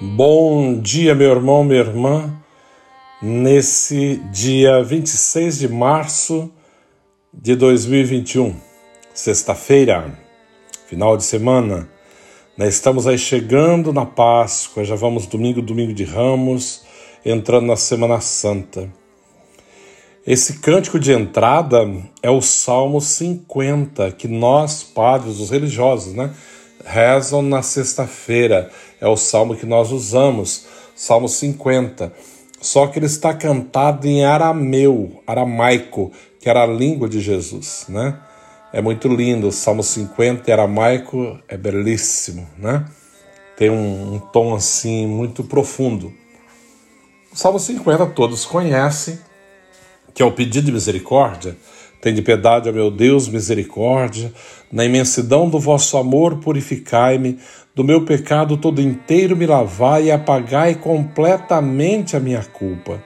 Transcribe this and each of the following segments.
Bom dia, meu irmão, minha irmã. Nesse dia 26 de março de 2021, sexta-feira, final de semana, nós estamos aí chegando na Páscoa, já vamos domingo, domingo de Ramos, entrando na Semana Santa. Esse cântico de entrada é o Salmo 50, que nós, padres, os religiosos, né, rezam na sexta-feira é o salmo que nós usamos, Salmo 50. Só que ele está cantado em arameu, aramaico, que era a língua de Jesus, né? É muito lindo, o Salmo 50 em aramaico é belíssimo, né? Tem um, um tom assim muito profundo. O Salmo 50 todos conhecem, que é o pedido de misericórdia. Tem de piedade, ó meu Deus, misericórdia. Na imensidão do vosso amor, purificai-me. Do meu pecado todo inteiro me lavai e apagai completamente a minha culpa.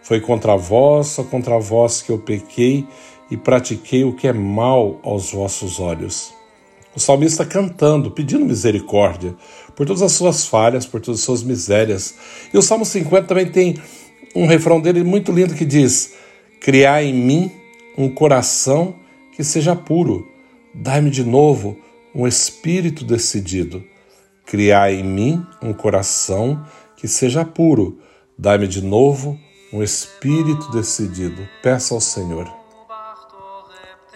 Foi contra vós, só contra vós que eu pequei e pratiquei o que é mal aos vossos olhos. O salmista cantando, pedindo misericórdia por todas as suas falhas, por todas as suas misérias. E o Salmo 50 também tem um refrão dele muito lindo que diz: Criai em mim um coração que seja puro, dai-me de novo um espírito decidido. Criai em mim um coração que seja puro. Dai-me de novo um espírito decidido. Peça ao Senhor.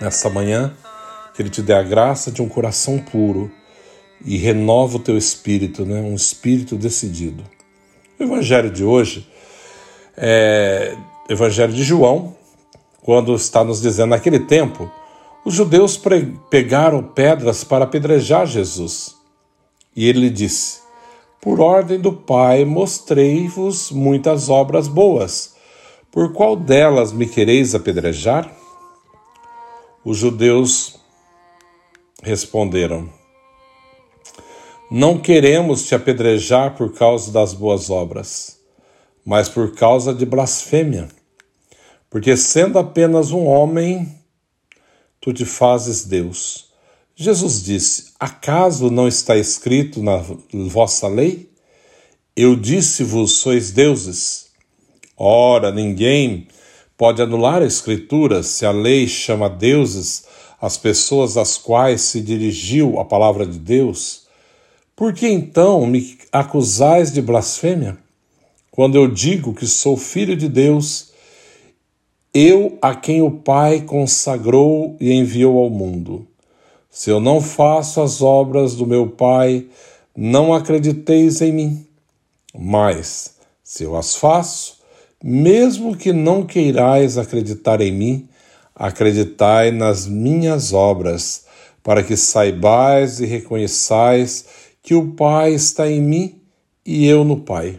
Nesta manhã, que Ele te dê a graça de um coração puro e renova o teu espírito, né? um espírito decidido. O Evangelho de hoje é Evangelho de João, quando está nos dizendo naquele tempo, os judeus pegaram pedras para apedrejar Jesus. E ele disse: Por ordem do Pai mostrei-vos muitas obras boas. Por qual delas me quereis apedrejar? Os judeus responderam: Não queremos te apedrejar por causa das boas obras, mas por causa de blasfêmia. Porque sendo apenas um homem, tu te fazes Deus. Jesus disse: Acaso não está escrito na vossa lei? Eu disse-vos: sois deuses. Ora, ninguém pode anular a Escritura se a lei chama deuses as pessoas às quais se dirigiu a palavra de Deus. Por que então me acusais de blasfêmia? Quando eu digo que sou filho de Deus, eu a quem o Pai consagrou e enviou ao mundo. Se eu não faço as obras do meu Pai, não acrediteis em mim. Mas, se eu as faço, mesmo que não queirais acreditar em mim, acreditai nas minhas obras, para que saibais e reconheçais que o Pai está em mim e eu no Pai.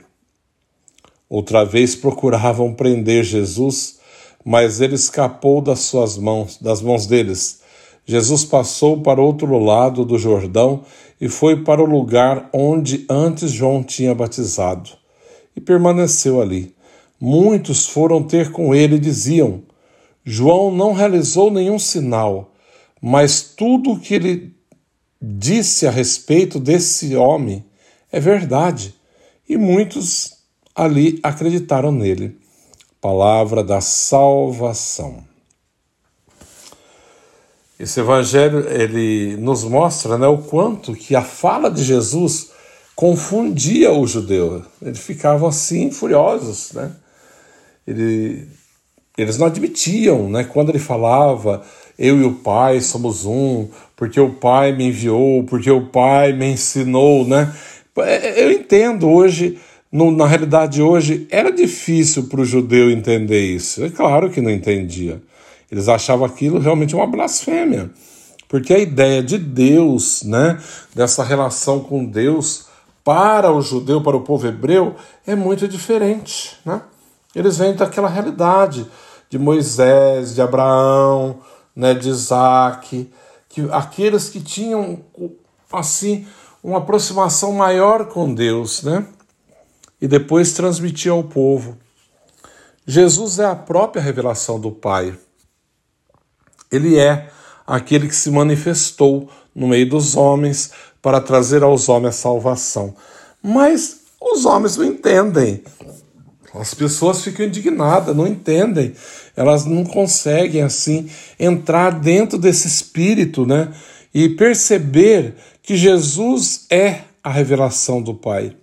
Outra vez procuravam prender Jesus, mas ele escapou das suas mãos, das mãos deles. Jesus passou para outro lado do Jordão e foi para o lugar onde antes João tinha batizado, e permaneceu ali. Muitos foram ter com ele e diziam: João não realizou nenhum sinal, mas tudo o que ele disse a respeito desse homem é verdade. E muitos ali acreditaram nele. Palavra da salvação. Esse evangelho ele nos mostra né, o quanto que a fala de Jesus confundia o judeu. Eles ficavam assim furiosos, né? Ele, eles não admitiam, né? Quando ele falava, eu e o Pai somos um, porque o Pai me enviou, porque o Pai me ensinou, né? É, eu entendo hoje, no, na realidade hoje, era difícil para o judeu entender isso. É claro que não entendia. Eles achavam aquilo realmente uma blasfêmia. Porque a ideia de Deus, né, dessa relação com Deus para o judeu, para o povo hebreu, é muito diferente, né? Eles vêm daquela realidade de Moisés, de Abraão, né, de Isaac, que aqueles que tinham assim uma aproximação maior com Deus, né? E depois transmitir ao povo. Jesus é a própria revelação do Pai. Ele é aquele que se manifestou no meio dos homens para trazer aos homens salvação. Mas os homens não entendem. As pessoas ficam indignadas, não entendem. Elas não conseguem assim entrar dentro desse espírito, né? E perceber que Jesus é a revelação do Pai.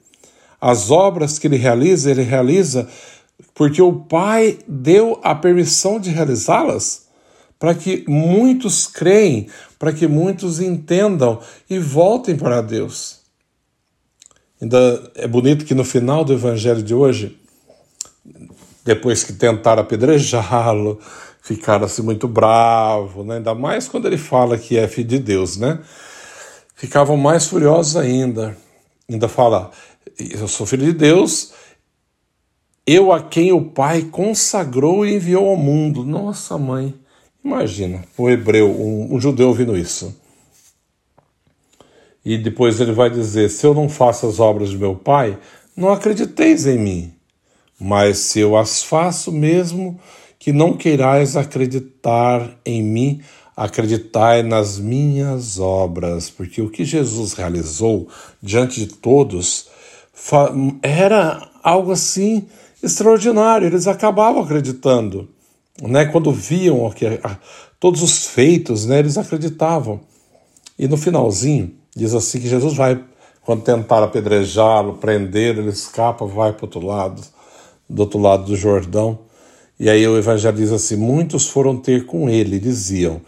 As obras que ele realiza, ele realiza porque o Pai deu a permissão de realizá-las para que muitos creem, para que muitos entendam e voltem para Deus. Ainda é bonito que no final do evangelho de hoje, depois que tentaram apedrejá-lo, ficaram assim muito bravo, né? ainda mais quando ele fala que é filho de Deus, né? Ficavam mais furiosos ainda. Ainda fala: Eu sou filho de Deus, eu a quem o Pai consagrou e enviou ao mundo. Nossa, mãe, imagina, um hebreu, um, um judeu ouvindo isso. E depois ele vai dizer: Se eu não faço as obras de meu Pai, não acrediteis em mim. Mas se eu as faço, mesmo que não queirais acreditar em mim, acreditai nas minhas obras, porque o que Jesus realizou diante de todos era algo assim extraordinário, eles acabavam acreditando. Né? Quando viam todos os feitos, né, eles acreditavam. E no finalzinho, diz assim que Jesus vai, quando tentar apedrejá-lo, prender, ele escapa, vai para o outro lado do outro lado do Jordão. E aí o evangelho diz assim: muitos foram ter com ele e diziam: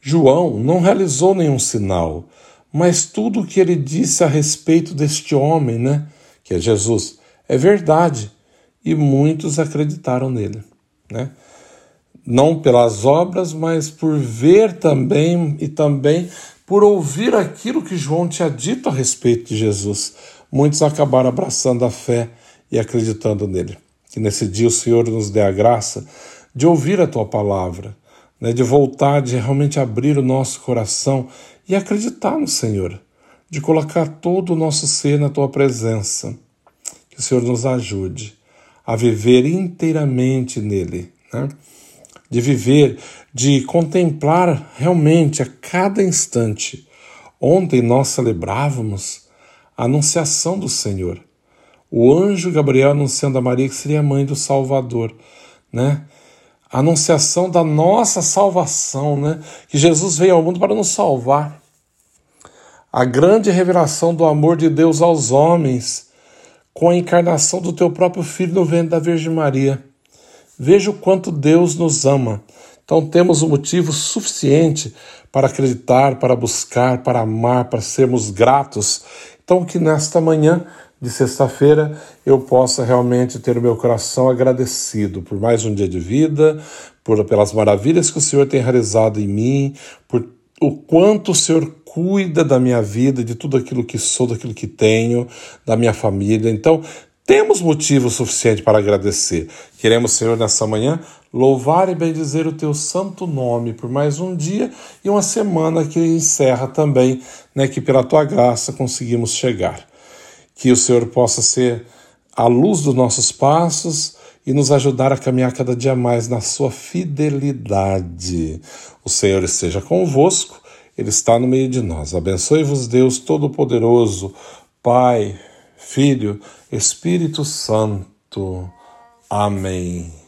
João não realizou nenhum sinal, mas tudo o que ele disse a respeito deste homem, né, que é Jesus, é verdade. E muitos acreditaram nele, né? Não pelas obras, mas por ver também e também por ouvir aquilo que João tinha dito a respeito de Jesus. Muitos acabaram abraçando a fé e acreditando nele. Que nesse dia o Senhor nos dê a graça de ouvir a tua palavra, né, de voltar, de realmente abrir o nosso coração e acreditar no Senhor, de colocar todo o nosso ser na tua presença. Que o Senhor nos ajude a viver inteiramente nele, né? de viver, de contemplar realmente a cada instante. Ontem nós celebrávamos a anunciação do Senhor o anjo Gabriel anunciando a Maria que seria mãe do Salvador, né? A anunciação da nossa salvação, né? Que Jesus veio ao mundo para nos salvar. A grande revelação do amor de Deus aos homens, com a encarnação do teu próprio filho no ventre da Virgem Maria. Veja o quanto Deus nos ama. Então temos um motivo suficiente para acreditar, para buscar, para amar, para sermos gratos. Então que nesta manhã de sexta-feira eu possa realmente ter o meu coração agradecido por mais um dia de vida, por, pelas maravilhas que o Senhor tem realizado em mim, por o quanto o Senhor cuida da minha vida, de tudo aquilo que sou, daquilo que tenho, da minha família. Então, temos motivo suficiente para agradecer. Queremos, Senhor, nessa manhã, louvar e bendizer o teu santo nome por mais um dia e uma semana que encerra também, né, que pela tua graça conseguimos chegar. Que o Senhor possa ser a luz dos nossos passos e nos ajudar a caminhar cada dia mais na sua fidelidade. O Senhor esteja convosco, Ele está no meio de nós. Abençoe-vos, Deus Todo-Poderoso, Pai, Filho, Espírito Santo. Amém.